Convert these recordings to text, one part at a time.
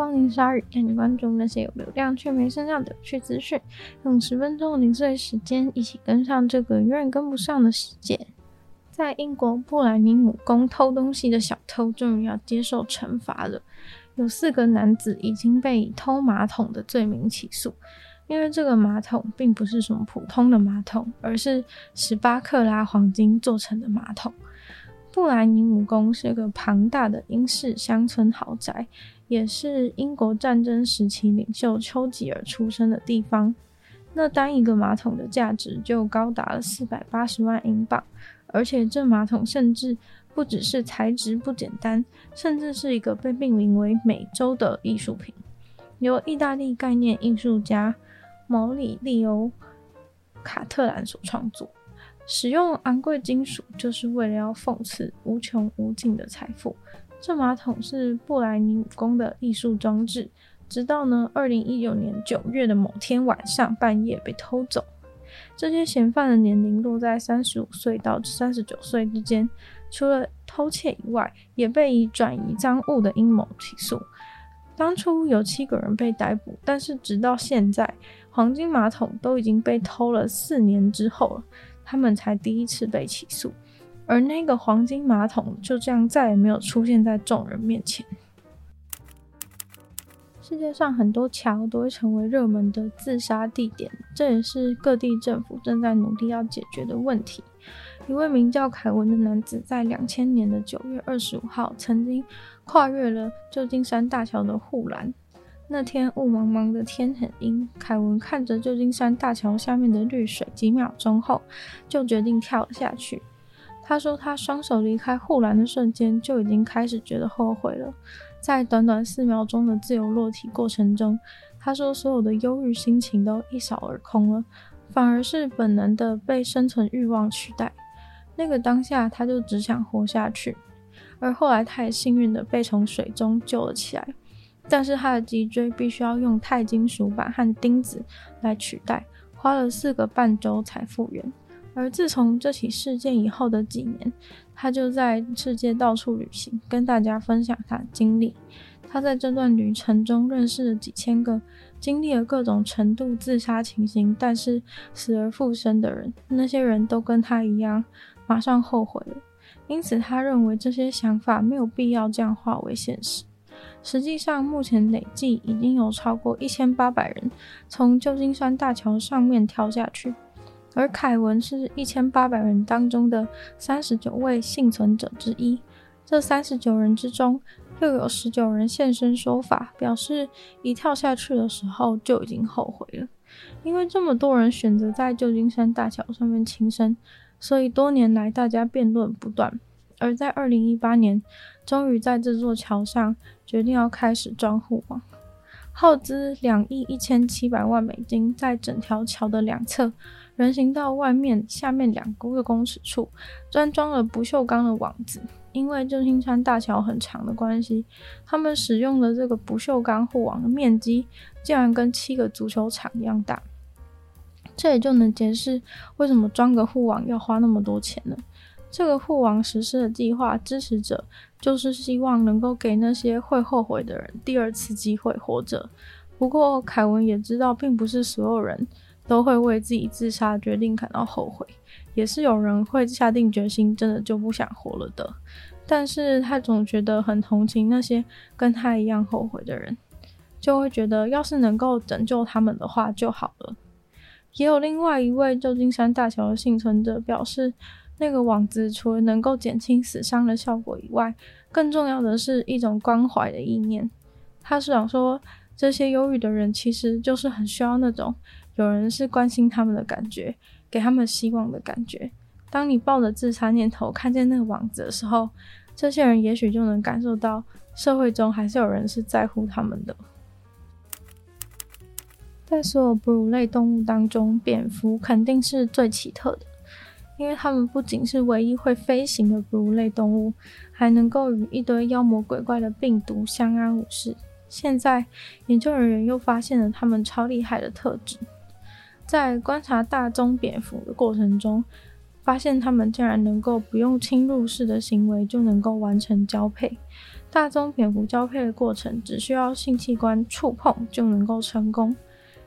光临鲨鱼，带你关注那些有流量却没声量的有趣资讯。用十分钟零碎时间，一起跟上这个永远跟不上的世界。在英国布莱尼姆宫偷东西的小偷终于要接受惩罚了。有四个男子已经被以偷马桶的罪名起诉，因为这个马桶并不是什么普通的马桶，而是十八克拉黄金做成的马桶。布莱尼姆宫是个庞大的英式乡村豪宅，也是英国战争时期领袖丘吉尔出生的地方。那单一个马桶的价值就高达了四百八十万英镑。而且这马桶甚至不只是材质不简单，甚至是一个被命名为“美洲”的艺术品，由意大利概念艺术家毛里利欧·卡特兰所创作。使用昂贵金属就是为了要讽刺无穷无尽的财富。这马桶是布莱尼姆宫的艺术装置，直到呢二零一九年九月的某天晚上半夜被偷走。这些嫌犯的年龄落在三十五岁到三十九岁之间，除了偷窃以外，也被以转移赃物的阴谋起诉。当初有七个人被逮捕，但是直到现在，黄金马桶都已经被偷了四年之后了，他们才第一次被起诉，而那个黄金马桶就这样再也没有出现在众人面前。世界上很多桥都会成为热门的自杀地点，这也是各地政府正在努力要解决的问题。一位名叫凯文的男子在两千年的九月二十五号曾经跨越了旧金山大桥的护栏。那天雾茫茫的天很阴，凯文看着旧金山大桥下面的绿水，几秒钟后就决定跳了下去。他说，他双手离开护栏的瞬间就已经开始觉得后悔了。在短短四秒钟的自由落体过程中，他说所有的忧郁心情都一扫而空了，反而是本能的被生存欲望取代。那个当下，他就只想活下去。而后来，他也幸运的被从水中救了起来，但是他的脊椎必须要用钛金属板和钉子来取代，花了四个半周才复原。而自从这起事件以后的几年，他就在世界到处旅行，跟大家分享他的经历。他在这段旅程中认识了几千个经历了各种程度自杀情形，但是死而复生的人。那些人都跟他一样，马上后悔了。因此，他认为这些想法没有必要这样化为现实。实际上，目前累计已经有超过一千八百人从旧金山大桥上面跳下去。而凯文是一千八百人当中的三十九位幸存者之一。这三十九人之中，又有十九人现身说法，表示一跳下去的时候就已经后悔了。因为这么多人选择在旧金山大桥上面轻生，所以多年来大家辩论不断。而在二零一八年，终于在这座桥上决定要开始装护网，耗资两亿一千七百万美金，在整条桥的两侧。人行道外面下面两个公尺处，专装了不锈钢的网子。因为旧金山大桥很长的关系，他们使用的这个不锈钢护网的面积竟然跟七个足球场一样大。这也就能解释为什么装个护网要花那么多钱了。这个护网实施的计划支持者就是希望能够给那些会后悔的人第二次机会活着。不过凯文也知道，并不是所有人。都会为自己自杀决定感到后悔，也是有人会下定决心真的就不想活了的。但是他总觉得很同情那些跟他一样后悔的人，就会觉得要是能够拯救他们的话就好了。也有另外一位旧金山大桥的幸存者表示，那个网子除了能够减轻死伤的效果以外，更重要的是一种关怀的意念。他是想说，这些忧郁的人其实就是很需要那种。有人是关心他们的感觉，给他们希望的感觉。当你抱着自杀念头看见那个网子的时候，这些人也许就能感受到社会中还是有人是在乎他们的。在所有哺乳类动物当中，蝙蝠肯定是最奇特的，因为它们不仅是唯一会飞行的哺乳类动物，还能够与一堆妖魔鬼怪的病毒相安无事。现在，研究人员又发现了它们超厉害的特质。在观察大棕蝙蝠的过程中，发现它们竟然能够不用侵入式的行为就能够完成交配。大棕蝙蝠交配的过程只需要性器官触碰就能够成功。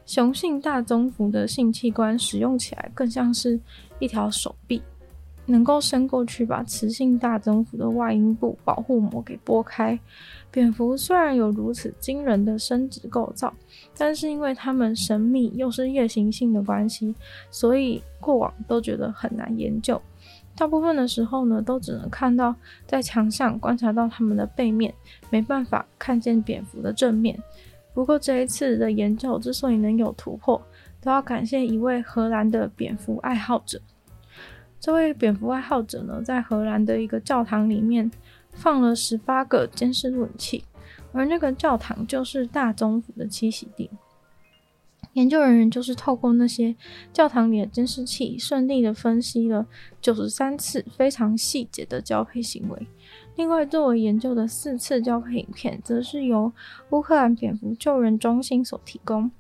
雄性大棕蝠的性器官使用起来更像是一条手臂，能够伸过去把雌性大宗蝠的外阴部保护膜给拨开。蝙蝠虽然有如此惊人的生殖构造，但是因为它们神秘又是夜行性的关系，所以过往都觉得很难研究。大部分的时候呢，都只能看到在墙上观察到它们的背面，没办法看见蝙蝠的正面。不过这一次的研究之所以能有突破，都要感谢一位荷兰的蝙蝠爱好者。这位蝙蝠爱好者呢，在荷兰的一个教堂里面放了十八个监视录影器，而那个教堂就是大宗蝠的栖息地。研究人员就是透过那些教堂里的监视器，顺利的分析了九十三次非常细节的交配行为。另外，作为研究的四次交配影片，则是由乌克兰蝙蝠救援中心所提供。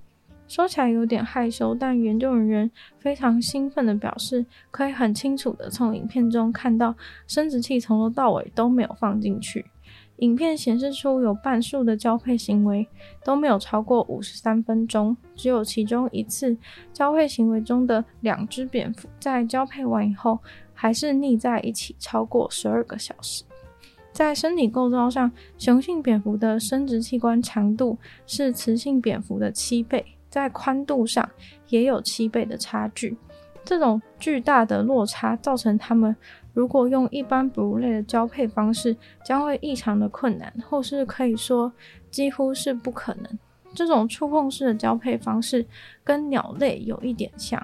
说起来有点害羞，但研究人员非常兴奋地表示，可以很清楚地从影片中看到生殖器从头到尾都没有放进去。影片显示出有半数的交配行为都没有超过五十三分钟，只有其中一次交配行为中的两只蝙蝠在交配完以后还是腻在一起超过十二个小时。在身体构造上，雄性蝙蝠的生殖器官长度是雌性蝙蝠的七倍，在宽度上也有七倍的差距。这种巨大的落差造成它们如果用一般哺乳类的交配方式，将会异常的困难，或是可以说几乎是不可能。这种触碰式的交配方式跟鸟类有一点像，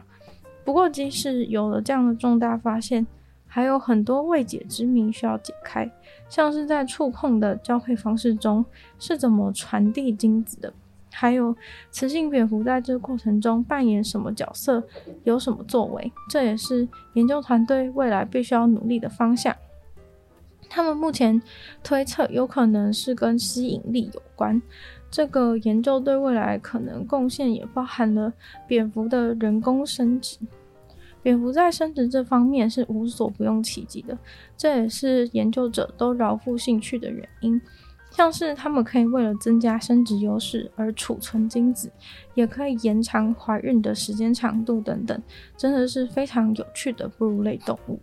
不过即使有了这样的重大发现，还有很多未解之谜需要解开。像是在触碰的交配方式中是怎么传递精子的，还有雌性蝙蝠在这个过程中扮演什么角色，有什么作为，这也是研究团队未来必须要努力的方向。他们目前推测有可能是跟吸引力有关。这个研究对未来可能贡献也包含了蝙蝠的人工生殖。蝙蝠在生殖这方面是无所不用其极的，这也是研究者都饶富兴趣的原因。像是他们可以为了增加生殖优势而储存精子，也可以延长怀孕的时间长度等等，真的是非常有趣的哺乳类动物。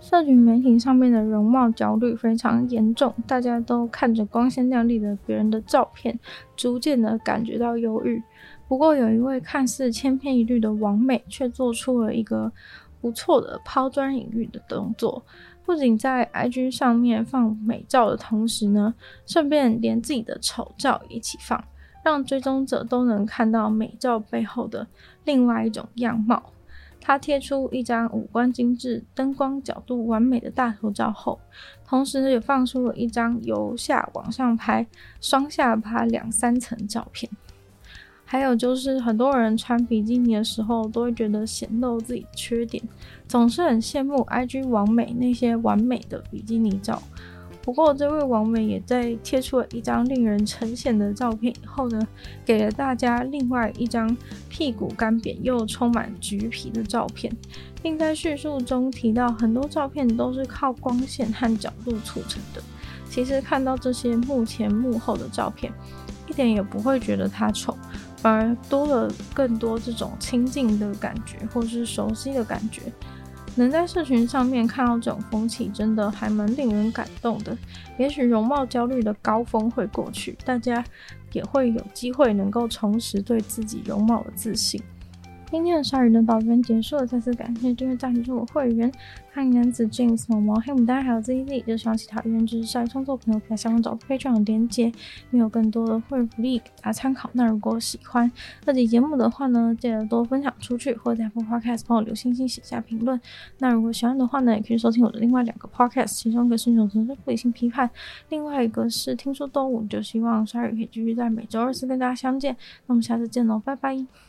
社群媒体上面的容貌焦虑非常严重，大家都看着光鲜亮丽的别人的照片，逐渐的感觉到忧郁。不过，有一位看似千篇一律的王美，却做出了一个不错的抛砖引玉的动作。不仅在 IG 上面放美照的同时呢，顺便连自己的丑照一起放，让追踪者都能看到美照背后的另外一种样貌。他贴出一张五官精致、灯光角度完美的大头照后，同时也放出了一张由下往上拍、双下巴两三层照片。还有就是，很多人穿比基尼的时候都会觉得显露自己缺点，总是很羡慕 IG 网美那些完美的比基尼照。不过，这位王美也在贴出了一张令人称羡的照片以后呢，给了大家另外一张屁股干瘪又充满橘皮的照片，并在叙述中提到很多照片都是靠光线和角度促成的。其实看到这些幕前幕后的照片，一点也不会觉得它丑。而多了更多这种亲近的感觉，或是熟悉的感觉。能在社群上面看到这种风气，真的还蛮令人感动的。也许容貌焦虑的高峰会过去，大家也会有机会能够重拾对自己容貌的自信。今天的鲨鱼呢，到这边结束了。再次感谢这位赞助会员，欢迎男子 James、毛毛、黑牡丹还有 ZZ。就希望其他原支持鲨鱼创作朋友可以在下方找非常的连接，没有更多的会员福利给大家参考。那如果喜欢这集节目的话呢，记得多分享出去，或者在 Podcast 帮我留星星、写下评论。那如果喜欢的话呢，也可以收听我的另外两个 Podcast，其中一个是选择的理性批判，另外一个是听说动物。就希望鲨鱼可以继续在每周二四跟大家相见。那我们下次见喽，拜拜。